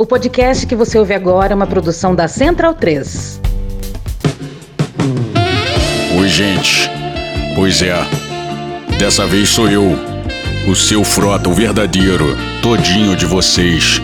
O podcast que você ouve agora é uma produção da Central 3. Oi, gente. Pois é. Dessa vez sou eu, o seu frota, o verdadeiro, todinho de vocês.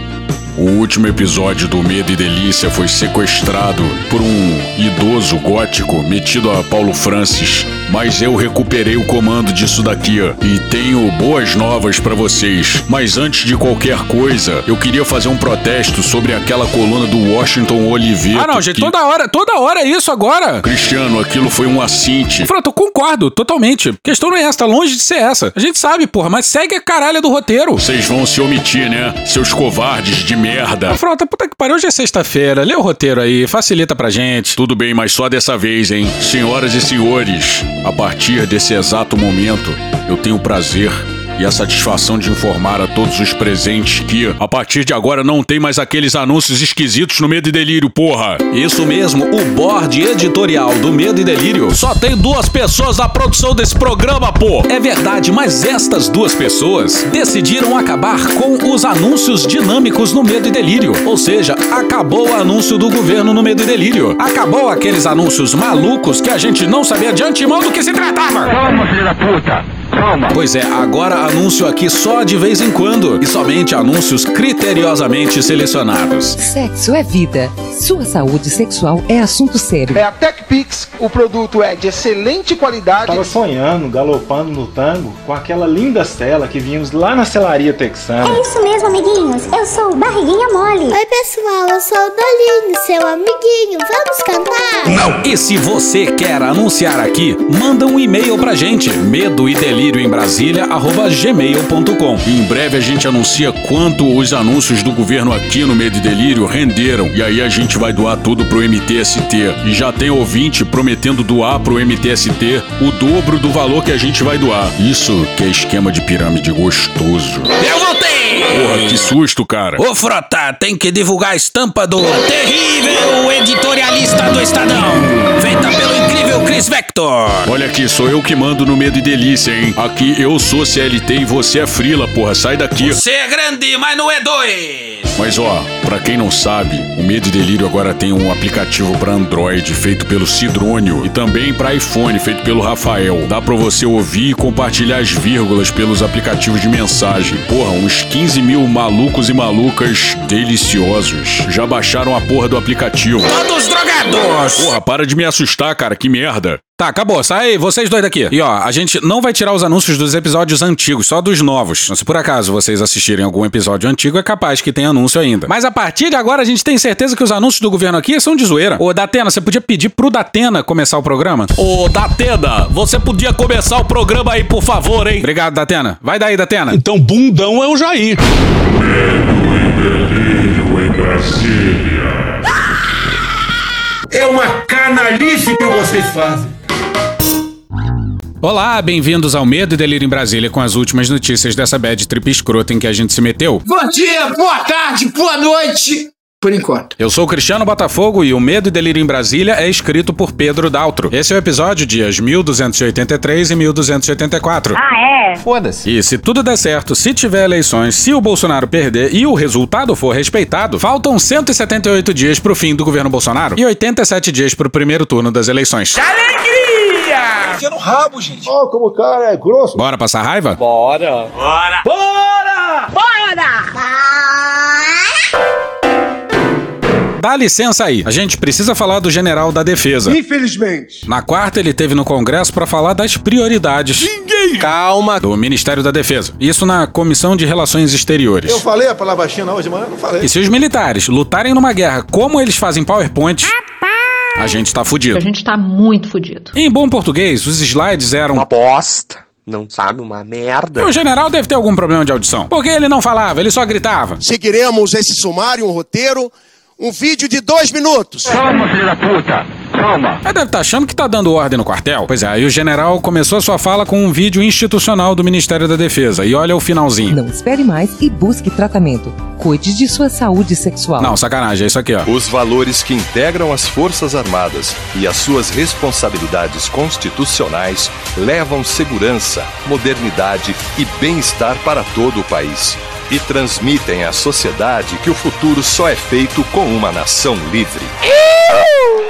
O último episódio do Medo e Delícia foi sequestrado por um idoso gótico metido a Paulo Francis. Mas eu recuperei o comando disso daqui e tenho boas novas para vocês. Mas antes de qualquer coisa, eu queria fazer um protesto sobre aquela coluna do Washington Oliveira. Ah, não, gente, que... toda hora, toda hora é isso agora. Cristiano, aquilo foi um assinte. Eu concordo, totalmente. A questão não é essa, tá longe de ser essa. A gente sabe, porra, mas segue a caralho do roteiro. Vocês vão se omitir, né? Seus covardes de merda. Ah, Frota, puta que pariu, hoje é sexta-feira. Lê o roteiro aí, facilita pra gente. Tudo bem, mas só dessa vez, hein? Senhoras e senhores, a partir desse exato momento, eu tenho o prazer e a satisfação de informar a todos os presentes que, a partir de agora, não tem mais aqueles anúncios esquisitos no Medo e Delírio, porra! Isso mesmo, o board editorial do Medo e Delírio só tem duas pessoas na produção desse programa, pô! É verdade, mas estas duas pessoas decidiram acabar com os anúncios dinâmicos no Medo e Delírio. Ou seja, acabou o anúncio do governo no Medo e Delírio. Acabou aqueles anúncios malucos que a gente não sabia de antemão do que se tratava. Calma, filho da puta! Calma. Pois é, agora anúncio aqui só de vez em quando e somente anúncios criteriosamente selecionados. Sexo é vida. Sua saúde sexual é assunto sério. É a TechPix, o produto é de excelente qualidade. Tava sonhando, galopando no tango com aquela linda cela que vimos lá na celaria texana. É isso mesmo, amiguinhos. Eu sou o Barriguinha Mole. Oi, pessoal, eu sou o Dolinho, seu amiguinho. Vamos cantar? Não! E se você quer anunciar aqui, manda um e-mail pra gente. Medo e delírio em Brasília, arroba gmail.com. Em breve a gente anuncia quanto os anúncios do governo aqui no Medo e Delírio renderam. E aí a gente vai doar tudo pro MTST. E já tem ouvinte prometendo doar pro MTST o dobro do valor que a gente vai doar. Isso que é esquema de pirâmide gostoso. Eu voltei! Porra, que susto, cara. Ô, Frota, tem que divulgar a estampa do terrível editorialista do Estadão. Feita pelo Vector. Olha aqui, sou eu que mando no Medo e Delícia, hein? Aqui eu sou CLT e você é Frila, porra. Sai daqui. Você é grande, mas não é dois. Mas ó, pra quem não sabe, o Medo e Delírio agora tem um aplicativo para Android feito pelo Cidrônio e também para iPhone feito pelo Rafael. Dá pra você ouvir e compartilhar as vírgulas pelos aplicativos de mensagem. Porra, uns 15 mil malucos e malucas deliciosos já baixaram a porra do aplicativo. Todos drogados! Porra, para de me assustar, cara, que merda. Tá, acabou. Sai aí, vocês dois daqui. E ó, a gente não vai tirar os anúncios dos episódios antigos, só dos novos. Se por acaso vocês assistirem algum episódio antigo, é capaz que tenha anúncio ainda. Mas a partir de agora a gente tem certeza que os anúncios do governo aqui são de zoeira. Ô, Datena, você podia pedir pro Datena começar o programa? Ô, Datena, você podia começar o programa aí, por favor, hein? Obrigado, Datena. Vai daí, Datena. Então, bundão é o Jair. Medo e delírio em Brasília. É uma canalice que vocês fazem. Olá, bem-vindos ao Medo e Delírio em Brasília com as últimas notícias dessa bad trip escrota em que a gente se meteu. Bom dia, boa tarde, boa noite. Por enquanto. Eu sou o Cristiano Botafogo e o Medo e Delírio em Brasília é escrito por Pedro Daltro. Esse é o episódio dias 1283 e 1284. Ah, é? Foda-se. E se tudo der certo, se tiver eleições, se o Bolsonaro perder e o resultado for respeitado, faltam 178 dias pro fim do governo Bolsonaro e 87 dias pro primeiro turno das eleições. Alegria! Enfia no rabo, gente. Ó, oh, como o cara é grosso. Bora passar raiva? Bora. Bora. Bora! Bora! Dá licença aí. A gente precisa falar do general da defesa. Infelizmente. Na quarta, ele teve no Congresso para falar das prioridades. Ninguém. Calma. Do Ministério da Defesa. Isso na Comissão de Relações Exteriores. Eu falei a palavra China hoje, mas eu não falei. E se os militares lutarem numa guerra como eles fazem PowerPoint. A gente tá fudido. A gente tá muito fudido. Em bom português, os slides eram. Uma bosta. Não sabe uma merda. E o general deve ter algum problema de audição. Porque ele não falava, ele só gritava. Seguiremos esse sumário, um roteiro, um vídeo de dois minutos. Calma, filho da puta. Calma. Ele deve estar achando que tá dando ordem no quartel. Pois é, aí o general começou a sua fala com um vídeo institucional do Ministério da Defesa. E olha o finalzinho. Não espere mais e busque tratamento. Cuide de sua saúde sexual. Não, sacanagem, é isso aqui, ó. Os valores que integram as Forças Armadas e as suas responsabilidades constitucionais levam segurança, modernidade e bem-estar para todo o país. E transmitem à sociedade que o futuro só é feito com uma nação livre.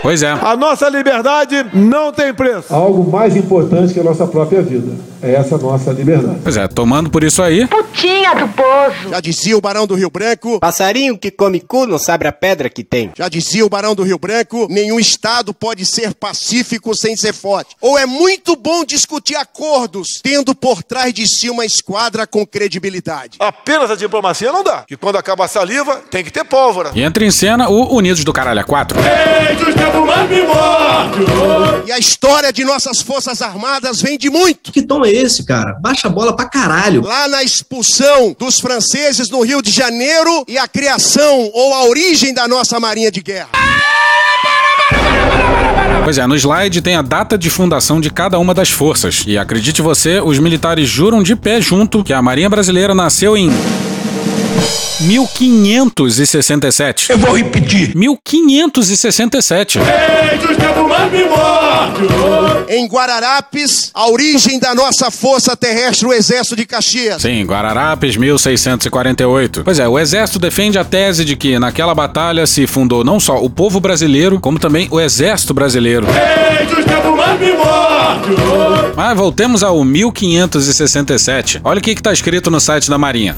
Pois é. A nossa liberdade não tem preço. Algo mais importante que a nossa própria vida. É essa nossa liberdade. Pois é, tomando por isso aí. Putinha do poço. Já dizia o Barão do Rio Branco. Passarinho que come cu não sabe a pedra que tem. Já dizia o Barão do Rio Branco. Nenhum Estado pode ser pacífico sem ser forte. Ou é muito bom discutir acordos, tendo por trás de si uma esquadra com credibilidade. Apenas a diplomacia não dá. Que quando acaba a saliva, tem que ter pólvora. E entra em cena o Unidos do Caralho 4. E a história de nossas Forças Armadas vem de muito. Que tom é esse, cara? Baixa a bola pra caralho. Lá na expulsão dos franceses no Rio de Janeiro e a criação ou a origem da nossa Marinha de Guerra. Pois é, no slide tem a data de fundação de cada uma das forças. E acredite você, os militares juram de pé junto que a Marinha Brasileira nasceu em 1567. Eu vou repetir. 1567. Em Guararapes, a origem da nossa força terrestre, o Exército de Caxias. Sim, Guararapes, 1648. Pois é, o Exército defende a tese de que naquela batalha se fundou não só o povo brasileiro, como também o Exército brasileiro. Mas voltemos ao 1567. Olha o que está escrito no site da Marinha.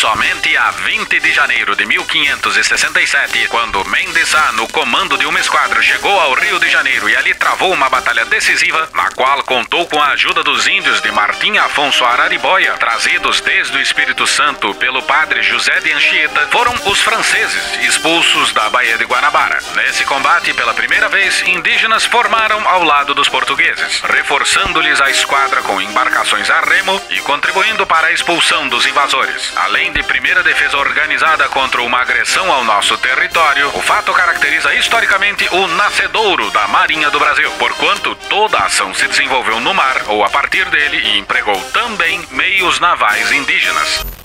Somente a 20 de janeiro de 1567, quando Mendes Sá, no comando de uma esquadra, chegou ao Rio de Janeiro e ali travou uma batalha decisiva, na qual contou com a ajuda dos índios de Martim Afonso Araribóia, trazidos desde o Espírito Santo pelo padre José de Anchieta, foram os franceses expulsos da Baía de Guanabara. Nesse combate, pela primeira vez, indígenas formaram ao lado dos portugueses, reforçando-lhes a esquadra com embarcações a remo e contribuindo para a expulsão dos invasores. Além de primeira defesa organizada contra uma agressão ao nosso território, o fato caracteriza historicamente o nascedouro da Marinha do Brasil, porquanto toda a ação se desenvolveu no mar ou a partir dele e empregou também meios navais indígenas.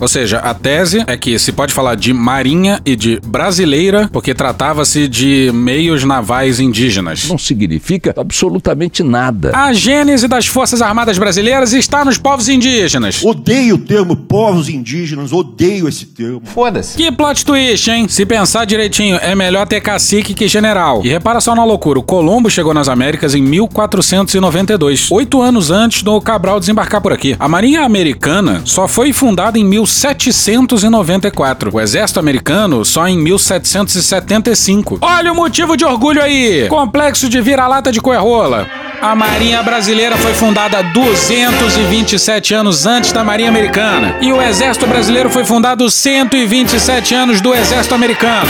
Ou seja, a tese é que se pode falar de marinha e de brasileira porque tratava-se de meios navais indígenas. Não significa absolutamente nada. A gênese das Forças Armadas Brasileiras está nos povos indígenas. Odeio o termo povos indígenas, odeio esse termo. Foda-se. Que plot twist, hein? Se pensar direitinho, é melhor ter cacique que general. E repara só na loucura: o Colombo chegou nas Américas em 1492, oito anos antes do Cabral desembarcar por aqui. A Marinha Americana só foi fundada em 1794. O exército americano só em 1775. Olha o motivo de orgulho aí! Complexo de vira-lata de coerrola. A Marinha Brasileira foi fundada 227 anos antes da Marinha Americana. E o Exército Brasileiro foi fundado 127 anos do Exército Americano.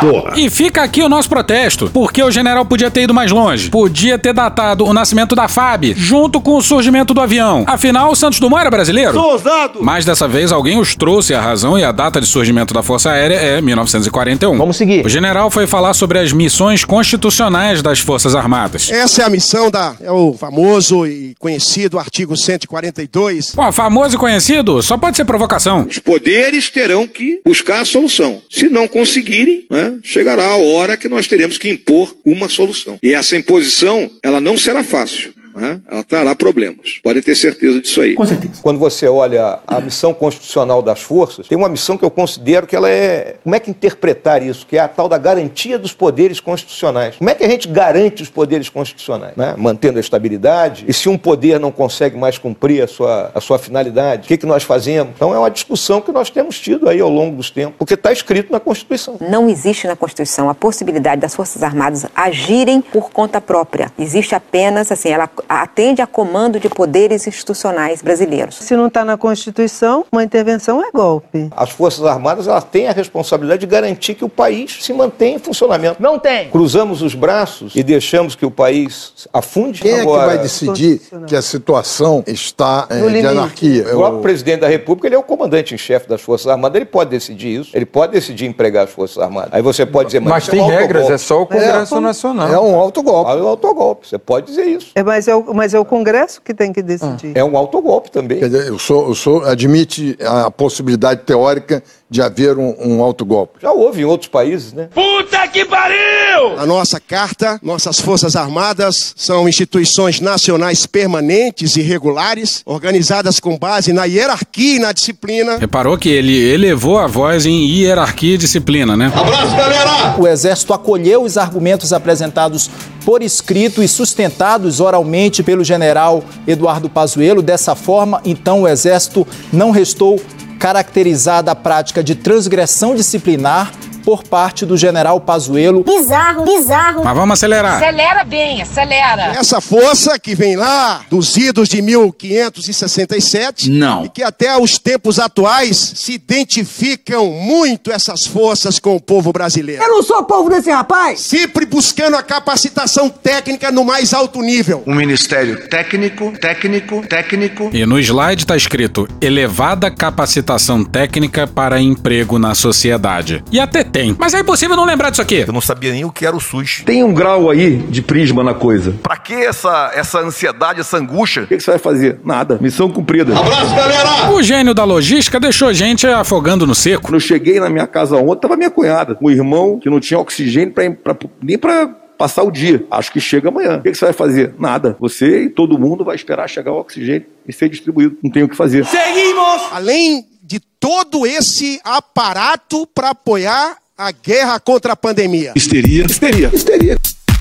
Porra. E fica aqui o nosso protesto, porque o general podia ter ido mais longe. Podia ter datado o nascimento da FAB junto com o surgimento do avião. Afinal, o Santos Dumont era brasileiro. Sou ousado! Mas dessa vez alguém os trouxe a razão e a data de surgimento da Força Aérea é 1941. Vamos seguir. O general foi falar sobre as missões constitucionais das Forças Armadas. Essa é a missão da. É o famoso e conhecido artigo 142. Pô, famoso e conhecido só pode ser provocação. Os poderes terão que buscar a solução. Se não conseguirem, né, chegará a hora que nós teremos que impor uma solução. E essa imposição, ela não será fácil. Né? Ela trará problemas. Pode ter certeza disso aí. Quando você olha a missão constitucional das forças, tem uma missão que eu considero que ela é. Como é que interpretar isso? Que é a tal da garantia dos poderes constitucionais. Como é que a gente garante os poderes constitucionais? né? Mantendo a estabilidade. E se um poder não consegue mais cumprir a sua, a sua finalidade, o que, que nós fazemos? Então é uma discussão que nós temos tido aí ao longo dos tempos, porque está escrito na Constituição. Não existe na Constituição a possibilidade das Forças Armadas agirem por conta própria. Existe apenas, assim, ela atende a comando de poderes institucionais brasileiros. Se não está na Constituição, uma intervenção é golpe. As Forças Armadas elas têm a responsabilidade de garantir que o país se mantenha em funcionamento. Não tem. Cruzamos os braços e deixamos que o país afunde. Quem Agora, é que vai decidir que a situação está é, de limite. anarquia? O próprio presidente da República ele é o comandante em chefe das Forças Armadas, ele pode decidir isso, ele pode decidir empregar as Forças Armadas. Aí você pode dizer, Mas isso tem um regras, é só o Congresso É, Nacional. É um autogolpe. É um autogolpe, você pode dizer isso. É, mas é o, mas é o Congresso que tem que decidir. É um autogolpe também. Quer dizer, eu sou, eu sou, admite a possibilidade teórica de haver um, um autogolpe. Já houve em outros países, né? Puta que pariu! A nossa carta, nossas Forças Armadas são instituições nacionais permanentes e regulares, organizadas com base na hierarquia e na disciplina. Reparou que ele elevou a voz em hierarquia e disciplina, né? Abraço, galera! O Exército acolheu os argumentos apresentados por escrito e sustentados oralmente pelo general Eduardo Pazuello. Dessa forma, então, o Exército não restou caracterizada a prática de transgressão disciplinar por parte do general Pazuello. Bizarro, bizarro. Mas vamos acelerar. Acelera bem, acelera. Essa força que vem lá dos idos de 1567 Não. e que até os tempos atuais se identificam muito essas forças com o povo brasileiro. Eu não sou povo desse rapaz. Sempre buscando a capacitação técnica no mais alto nível. Um ministério técnico, técnico, técnico. E no slide tá escrito elevada capacitação técnica para emprego na sociedade. E até tem. Mas é impossível não lembrar disso aqui. Eu não sabia nem o que era o SUS. Tem um grau aí de prisma na coisa. Pra que essa, essa ansiedade, essa angústia? O que, que você vai fazer? Nada. Missão cumprida. Abraço, galera! O gênio da logística deixou gente afogando no seco. Quando eu cheguei na minha casa ontem, tava minha cunhada, um irmão que não tinha oxigênio pra, pra, nem pra passar o dia. Acho que chega amanhã. O que, que você vai fazer? Nada. Você e todo mundo vai esperar chegar o oxigênio e ser distribuído. Não tem o que fazer. Seguimos! Além de todo esse aparato para apoiar a guerra contra a pandemia. Histeria, histeria, histeria,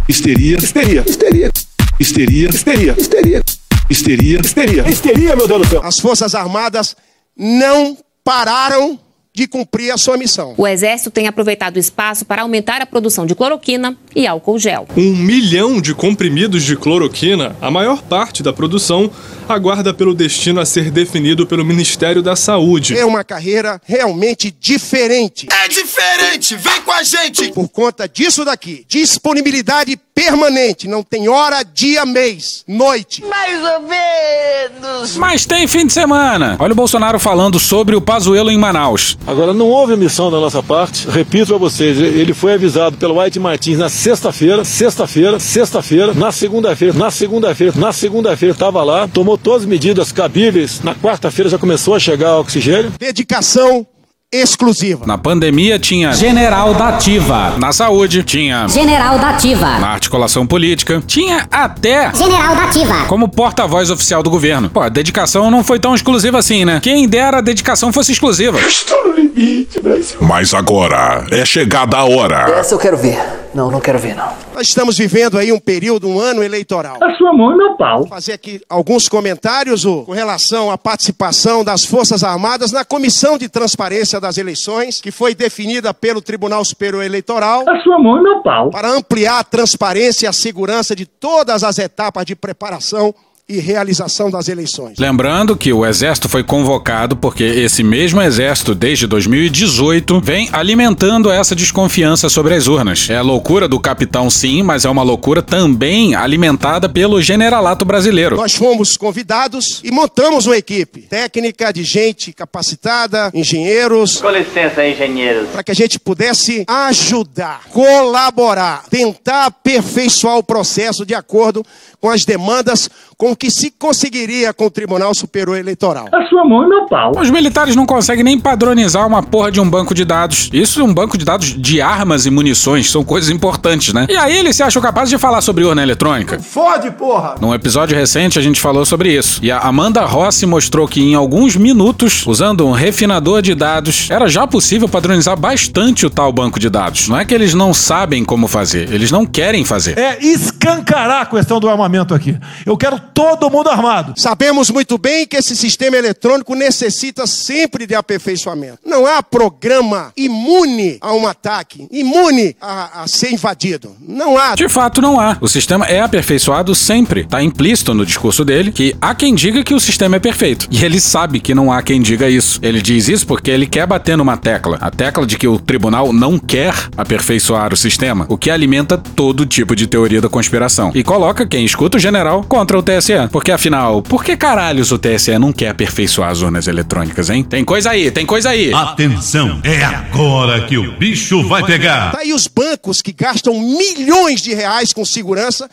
histeria, histeria, histeria, histeria, histeria, histeria, histeria, histeria, histeria, meu Deus do céu. As Forças Armadas não pararam de cumprir a sua missão. O Exército tem aproveitado o espaço para aumentar a produção de cloroquina e álcool gel. Um milhão de comprimidos de cloroquina, a maior parte da produção, aguarda pelo destino a ser definido pelo Ministério da Saúde. É uma carreira realmente diferente. É diferente, vem com a gente! Por conta disso daqui, disponibilidade permanente, não tem hora, dia, mês, noite. Mais ou menos. Mas tem fim de semana. Olha o Bolsonaro falando sobre o Pazuello em Manaus. Agora, não houve missão da nossa parte. Repito para vocês, ele foi avisado pelo White Martins na sexta-feira, sexta-feira, sexta-feira, na segunda-feira, na segunda-feira, na segunda-feira estava lá, tomou todas as medidas cabíveis. Na quarta-feira já começou a chegar o oxigênio. Dedicação exclusiva. Na pandemia tinha General da Ativa. Na saúde tinha General da Ativa. Na articulação política tinha até General da Ativa. como porta-voz oficial do governo. Pô, a dedicação não foi tão exclusiva assim, né? Quem dera a dedicação fosse exclusiva. Estou no limite, Brasil. Mas agora é chegada a hora. Essa eu quero ver. Não, não quero ver, não. Nós estamos vivendo aí um período, um ano eleitoral. A sua mão e meu pau. Vou fazer aqui alguns comentários ô, com relação à participação das Forças Armadas na Comissão de Transparência das Eleições, que foi definida pelo Tribunal Superior Eleitoral. A sua mão e meu pau. Para ampliar a transparência e a segurança de todas as etapas de preparação e realização das eleições. Lembrando que o exército foi convocado porque esse mesmo exército, desde 2018, vem alimentando essa desconfiança sobre as urnas. É a loucura do capitão, sim, mas é uma loucura também alimentada pelo generalato brasileiro. Nós fomos convidados e montamos uma equipe técnica de gente capacitada, engenheiros, Com licença, engenheiros. para que a gente pudesse ajudar, colaborar, tentar aperfeiçoar o processo de acordo com as demandas com que se conseguiria com o Tribunal Superior Eleitoral. A sua mão e meu pau. Os militares não conseguem nem padronizar uma porra de um banco de dados. Isso é um banco de dados de armas e munições, são coisas importantes, né? E aí eles se acham capazes de falar sobre urna eletrônica. Fode, porra! Num episódio recente a gente falou sobre isso. E a Amanda Rossi mostrou que em alguns minutos, usando um refinador de dados, era já possível padronizar bastante o tal banco de dados. Não é que eles não sabem como fazer, eles não querem fazer. É escancarar a questão do armamento aqui. Eu quero todo mundo armado. Sabemos muito bem que esse sistema eletrônico necessita sempre de aperfeiçoamento. Não há programa imune a um ataque, imune a, a ser invadido. Não há. De fato, não há. O sistema é aperfeiçoado sempre. Tá implícito no discurso dele que há quem diga que o sistema é perfeito. E ele sabe que não há quem diga isso. Ele diz isso porque ele quer bater numa tecla. A tecla de que o tribunal não quer aperfeiçoar o sistema, o que alimenta todo tipo de teoria da conspiração. E coloca quem escuta o general contra o TSE. Porque afinal, por que caralhos o TSE não quer aperfeiçoar as urnas eletrônicas, hein? Tem coisa aí, tem coisa aí. Atenção, é agora que o bicho vai pegar. Tá aí os bancos que gastam milhões de reais com segurança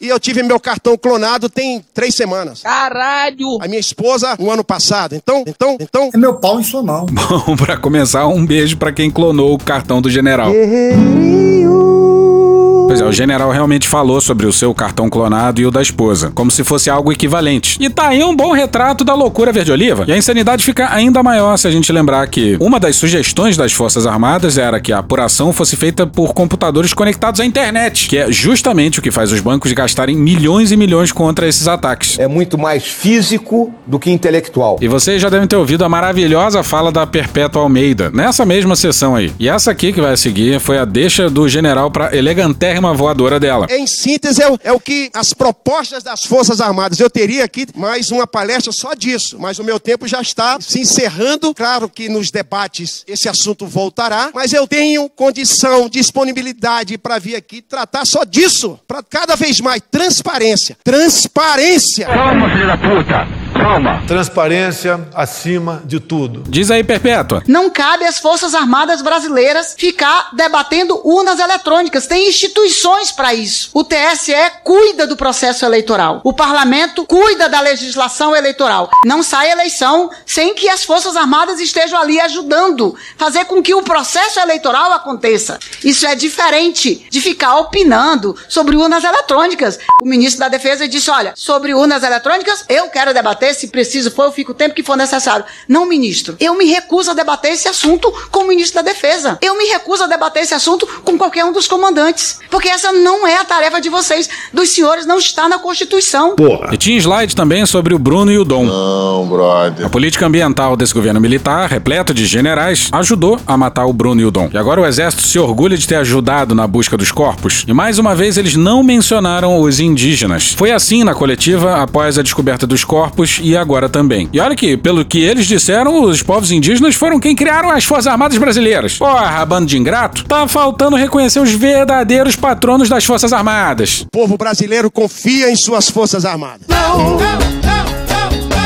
E eu tive meu cartão clonado tem três semanas. Caralho! A minha esposa, no ano passado. Então, então, então. É meu pau em sua mão. Bom, pra começar, um beijo pra quem clonou o cartão do general. Pois é, o general realmente falou sobre o seu cartão clonado e o da esposa, como se fosse algo equivalente. E tá aí um bom retrato da loucura verde-oliva. E a insanidade fica ainda maior se a gente lembrar que uma das sugestões das Forças Armadas era que a apuração fosse feita por computadores conectados à internet, que é justamente o que faz os bancos gastarem milhões e milhões contra esses ataques. É muito mais físico do que intelectual. E vocês já devem ter ouvido a maravilhosa fala da Perpétua Almeida, nessa mesma sessão aí. E essa aqui que vai seguir foi a deixa do general pra elegantérrima voadora dela. Em síntese, é o, é o que as propostas das Forças Armadas. Eu teria aqui mais uma palestra só disso, mas o meu tempo já está se encerrando. Claro que nos debates esse assunto voltará, mas eu tenho condição, disponibilidade para vir aqui tratar só disso. Para cada vez mais transparência. Transparência! Calma, filho da puta! Calma! Transparência acima de tudo. Diz aí, Perpétua. Não cabe às Forças Armadas brasileiras ficar debatendo urnas eletrônicas. Tem instituições para isso. O TSE cuida do processo eleitoral. O parlamento cuida da legislação eleitoral. Não sai eleição sem que as Forças Armadas estejam ali ajudando, fazer com que o processo eleitoral aconteça. Isso é diferente de ficar opinando sobre urnas eletrônicas. O ministro da Defesa disse: olha, sobre urnas eletrônicas, eu quero debater, se preciso for, eu fico o tempo que for necessário. Não, ministro, eu me recuso a debater esse assunto com o ministro da Defesa. Eu me recuso a debater esse assunto com qualquer um dos comandantes. Porque essa não é a tarefa de vocês, dos senhores, não está na Constituição. E tinha slide também sobre o Bruno e o Dom. Não, brother. A política ambiental desse governo militar, repleto de generais, ajudou a matar o Bruno e o Dom. E agora o exército se orgulha de ter ajudado na busca dos corpos. E mais uma vez eles não mencionaram os indígenas. Foi assim na coletiva após a descoberta dos corpos e agora também. E olha que, pelo que eles disseram, os povos indígenas foram quem criaram as Forças Armadas Brasileiras. Porra, bando de ingrato. Tá faltando reconhecer os verdadeiros patronos das Forças Armadas. O povo brasileiro confia em suas Forças Armadas.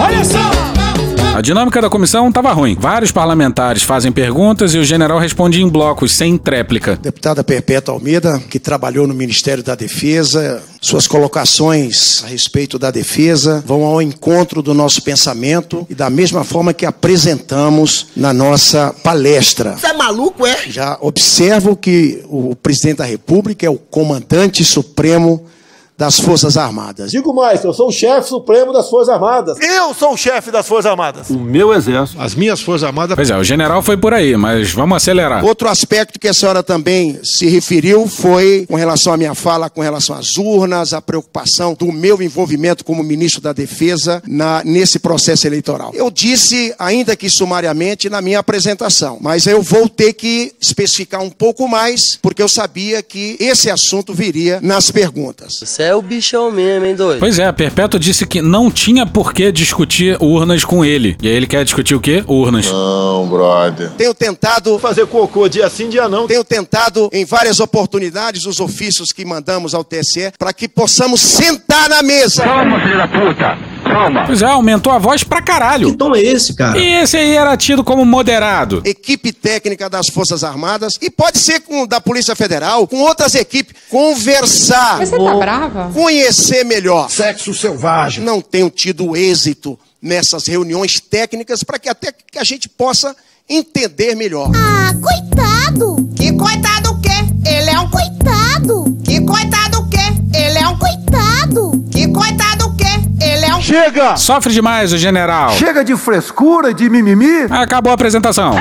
Olha só! A dinâmica da comissão estava ruim. Vários parlamentares fazem perguntas e o general responde em blocos, sem tréplica. Deputada Perpétua Almeida, que trabalhou no Ministério da Defesa, suas colocações a respeito da defesa vão ao encontro do nosso pensamento e da mesma forma que apresentamos na nossa palestra. Você é maluco, é? Já observo que o presidente da República é o comandante supremo das Forças Armadas. Digo mais, eu sou o chefe supremo das Forças Armadas. Eu sou o chefe das Forças Armadas. O meu exército, as minhas forças armadas. Pois é, o general foi por aí, mas vamos acelerar. Outro aspecto que a senhora também se referiu foi com relação à minha fala, com relação às urnas, a preocupação do meu envolvimento como ministro da Defesa na, nesse processo eleitoral. Eu disse, ainda que sumariamente, na minha apresentação, mas eu vou ter que especificar um pouco mais, porque eu sabia que esse assunto viria nas perguntas. Você é o bichão mesmo, hein, doido? Pois é, a Perpétua disse que não tinha por que discutir urnas com ele. E aí ele quer discutir o quê? Urnas. Não, brother. Tenho tentado Fazer cocô dia sim, dia não. Tenho tentado em várias oportunidades os ofícios que mandamos ao TSE para que possamos sentar na mesa. Calma, filho da puta. Calma. Pois é, aumentou a voz pra caralho. Que tom é esse, cara? E esse aí era tido como moderado. Equipe técnica das Forças Armadas e pode ser com da Polícia Federal, com outras equipes, conversar. Você tá brava? Conhecer melhor. Sexo selvagem. Não tenho tido êxito nessas reuniões técnicas para que até que a gente possa entender melhor. Ah, coitado! Que coitado o quê? Ele é um coitado! Que coitado Chega! Sofre demais o general. Chega de frescura, de mimimi. Acabou a apresentação.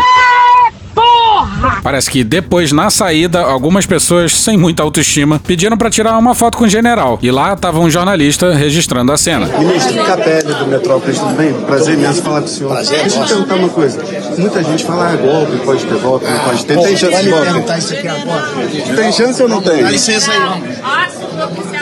Parece que depois, na saída, algumas pessoas sem muita autoestima pediram pra tirar uma foto com o general. E lá tava um jornalista registrando a cena. Ministro Capelli do Metrópolis, tudo bem? Prazer imenso falar com o senhor. Prazer, Deixa eu perguntar uma coisa. Muita gente fala, ah, golpe, pode ter golpe, não pode ter. Tem chance vai de me golpe? perguntar isso aqui agora. Tem chance ou não tem? Dá licença aí, vamos.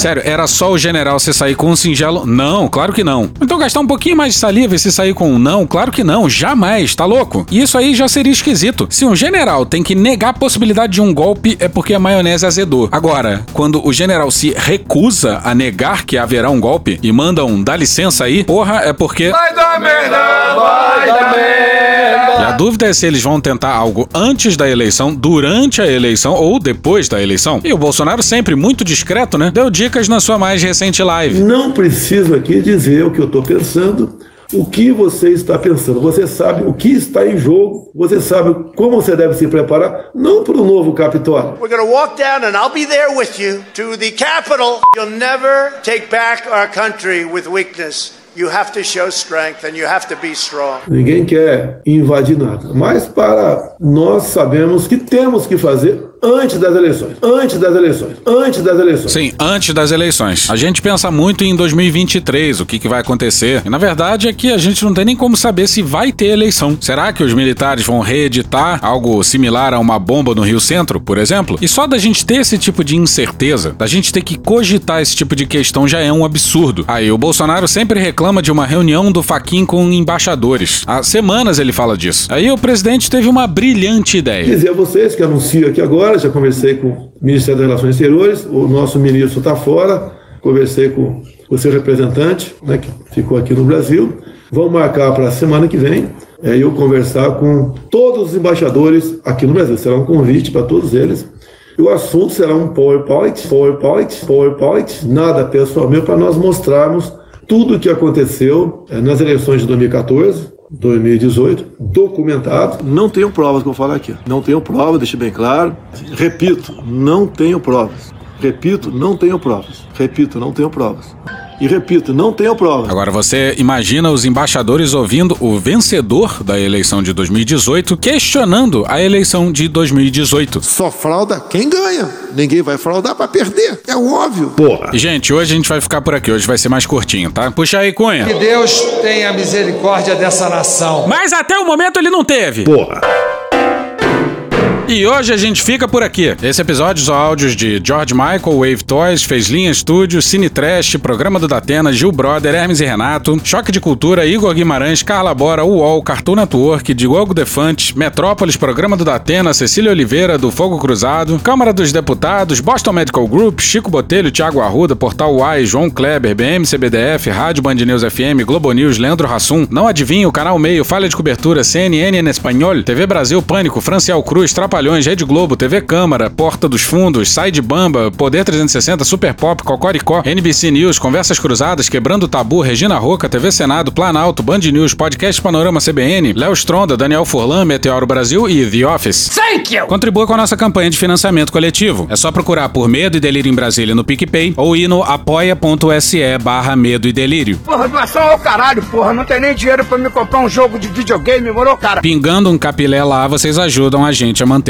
Sério, era só o general se sair com um singelo não, claro que não. Então gastar um pouquinho mais de saliva e se sair com um não, claro que não, jamais, tá louco? E isso aí já seria esquisito. Se um general tem que negar a possibilidade de um golpe, é porque a maionese azedou. Agora, quando o general se recusa a negar que haverá um golpe e manda um dá licença aí, porra, é porque. Vai dar merda, vai dar merda. E a dúvida é se eles vão tentar algo antes da eleição, durante a eleição ou depois da eleição. E o Bolsonaro, sempre muito discreto, né? Deu dicas na sua mais recente live. Não preciso aqui dizer o que eu estou pensando, o que você está pensando. Você sabe o que está em jogo, você sabe como você deve se preparar, não para o novo Capitólio. We're gonna walk down and I'll be there with you to the Capitol. You'll never take back our country with weakness. You have to show strength and you have to be strong. Ninguém quer invadir nada, mas para nós sabemos que temos que fazer antes das eleições. Antes das eleições. Antes das eleições. Sim, antes das eleições. A gente pensa muito em 2023, o que, que vai acontecer. E na verdade é que a gente não tem nem como saber se vai ter eleição. Será que os militares vão reeditar algo similar a uma bomba no Rio Centro, por exemplo? E só da gente ter esse tipo de incerteza, da gente ter que cogitar esse tipo de questão já é um absurdo. Aí o Bolsonaro sempre reclama de uma reunião do Faquin com embaixadores. Há semanas ele fala disso. Aí o presidente teve uma brilhante ideia. Dizer a vocês que anuncio aqui agora, já conversei com o Ministério das Relações Exteriores, o nosso ministro está fora, conversei com o seu representante, né, que ficou aqui no Brasil. Vamos marcar para a semana que vem é, eu conversar com todos os embaixadores aqui no Brasil. Será um convite para todos eles. E o assunto será um PowerPoint, PowerPoint, PowerPoint, nada pessoal meu, para nós mostrarmos tudo o que aconteceu é, nas eleições de 2014, 2018, documentado. Não tenho provas que eu falo aqui. Não tenho provas, deixe bem claro. Repito, não tenho provas. Repito, não tenho provas. Repito, não tenho provas. E repito, não tenho provas. Agora você imagina os embaixadores ouvindo o vencedor da eleição de 2018 questionando a eleição de 2018. Só frauda quem ganha. Ninguém vai fraudar para perder. É óbvio. Porra. E, gente, hoje a gente vai ficar por aqui. Hoje vai ser mais curtinho, tá? Puxa aí, Cunha. Que Deus tenha misericórdia dessa nação. Mas até o momento ele não teve. Porra. E hoje a gente fica por aqui. Esse episódio são áudios de George Michael, Wave Toys, Fez Linha Studios, Cine Trash, Programa do Datena, Gil Brother, Hermes e Renato, Choque de Cultura, Igor Guimarães, Carla Bora, UOL, Cartoon Network, Diogo Defante, Metrópolis, Programa do Datena, Cecília Oliveira, do Fogo Cruzado, Câmara dos Deputados, Boston Medical Group, Chico Botelho, Thiago Arruda, Portal Uai, João Kleber, BM, CBDF, Rádio Band News FM, Globo News, Leandro Rassum, Não Adivinho, Canal Meio, Falha de Cobertura, CNN em Espanhol, TV Brasil, Pânico, Francial Cruz, Trapalhões, Rede Globo, TV Câmara, Porta dos Fundos, Side Bamba, Poder 360, Super Pop, Cocoricó, NBC News, Conversas Cruzadas, Quebrando o Tabu, Regina Roca, TV Senado, Planalto, Band News, Podcast Panorama CBN, Léo Stronda, Daniel Furlan, Meteoro Brasil e The Office. Thank you! Contribua com a nossa campanha de financiamento coletivo. É só procurar por Medo e Delírio em Brasília no PicPay ou ir no apoia.se barra Medo e Delírio. Porra, doação ao caralho, porra. Não tem nem dinheiro pra me comprar um jogo de videogame, morou, cara? Pingando um capilé lá, vocês ajudam a gente a manter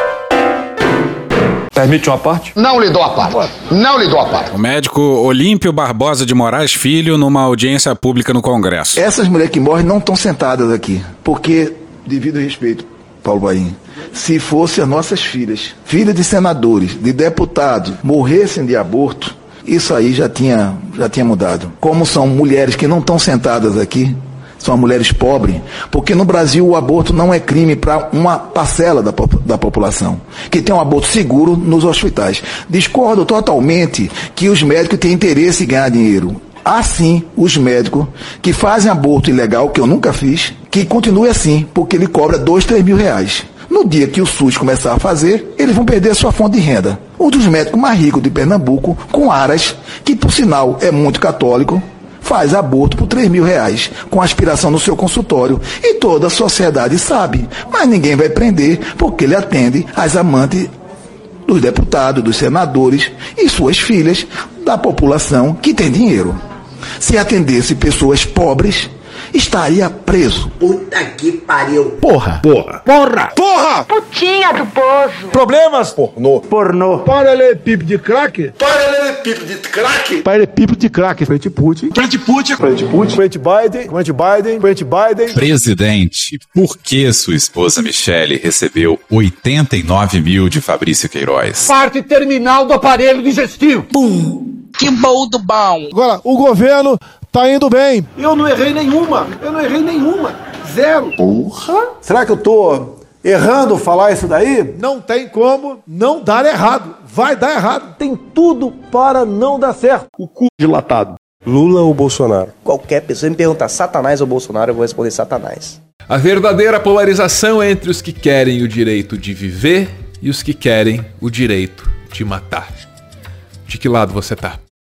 Permite uma parte? Não lhe dou a parte. Não lhe dou a parte. O médico Olímpio Barbosa de Moraes Filho numa audiência pública no Congresso. Essas mulheres que morrem não estão sentadas aqui, porque, devido ao respeito, Paulo Bahia, se fossem as nossas filhas, filhas de senadores, de deputados, morressem de aborto, isso aí já tinha, já tinha mudado. Como são mulheres que não estão sentadas aqui, são mulheres pobres, porque no Brasil o aborto não é crime para uma parcela da, da população, que tem um aborto seguro nos hospitais. Discordo totalmente que os médicos têm interesse em ganhar dinheiro. Há sim os médicos que fazem aborto ilegal, que eu nunca fiz, que continue assim, porque ele cobra dois, três mil reais. No dia que o SUS começar a fazer, eles vão perder a sua fonte de renda. Um dos médicos mais ricos de Pernambuco, com Aras, que por sinal é muito católico, faz aborto por 3 mil reais, com aspiração no seu consultório. E toda a sociedade sabe. Mas ninguém vai prender, porque ele atende as amantes dos deputados, dos senadores e suas filhas da população que tem dinheiro. Se atendesse pessoas pobres, estaria preso. Puta que pariu. Porra. Porra. Porra! Porra! Putinha do poço. Problemas? Pornô. Pornô. Paralelepípedo de crack? Paralelepípedo de crack. Paralelepípedo de crack. Frente Putin. Frente Putin. Frente Putin. Frente Biden. Frente Biden. Frente Biden. Presidente, por que sua esposa Michele recebeu 89 mil de Fabrício Queiroz? Parte terminal do aparelho digestivo. Pum. Que bom do bom. Agora, o governo tá indo bem. Eu não errei nenhuma. Eu não errei nenhuma. Zero. Porra. Será que eu tô errando falar isso daí? Não tem como não dar errado. Vai dar errado. Tem tudo para não dar certo. O cu dilatado. Lula ou Bolsonaro? Qualquer pessoa me perguntar Satanás ou Bolsonaro, eu vou responder Satanás. A verdadeira polarização é entre os que querem o direito de viver e os que querem o direito de matar. De que lado você tá?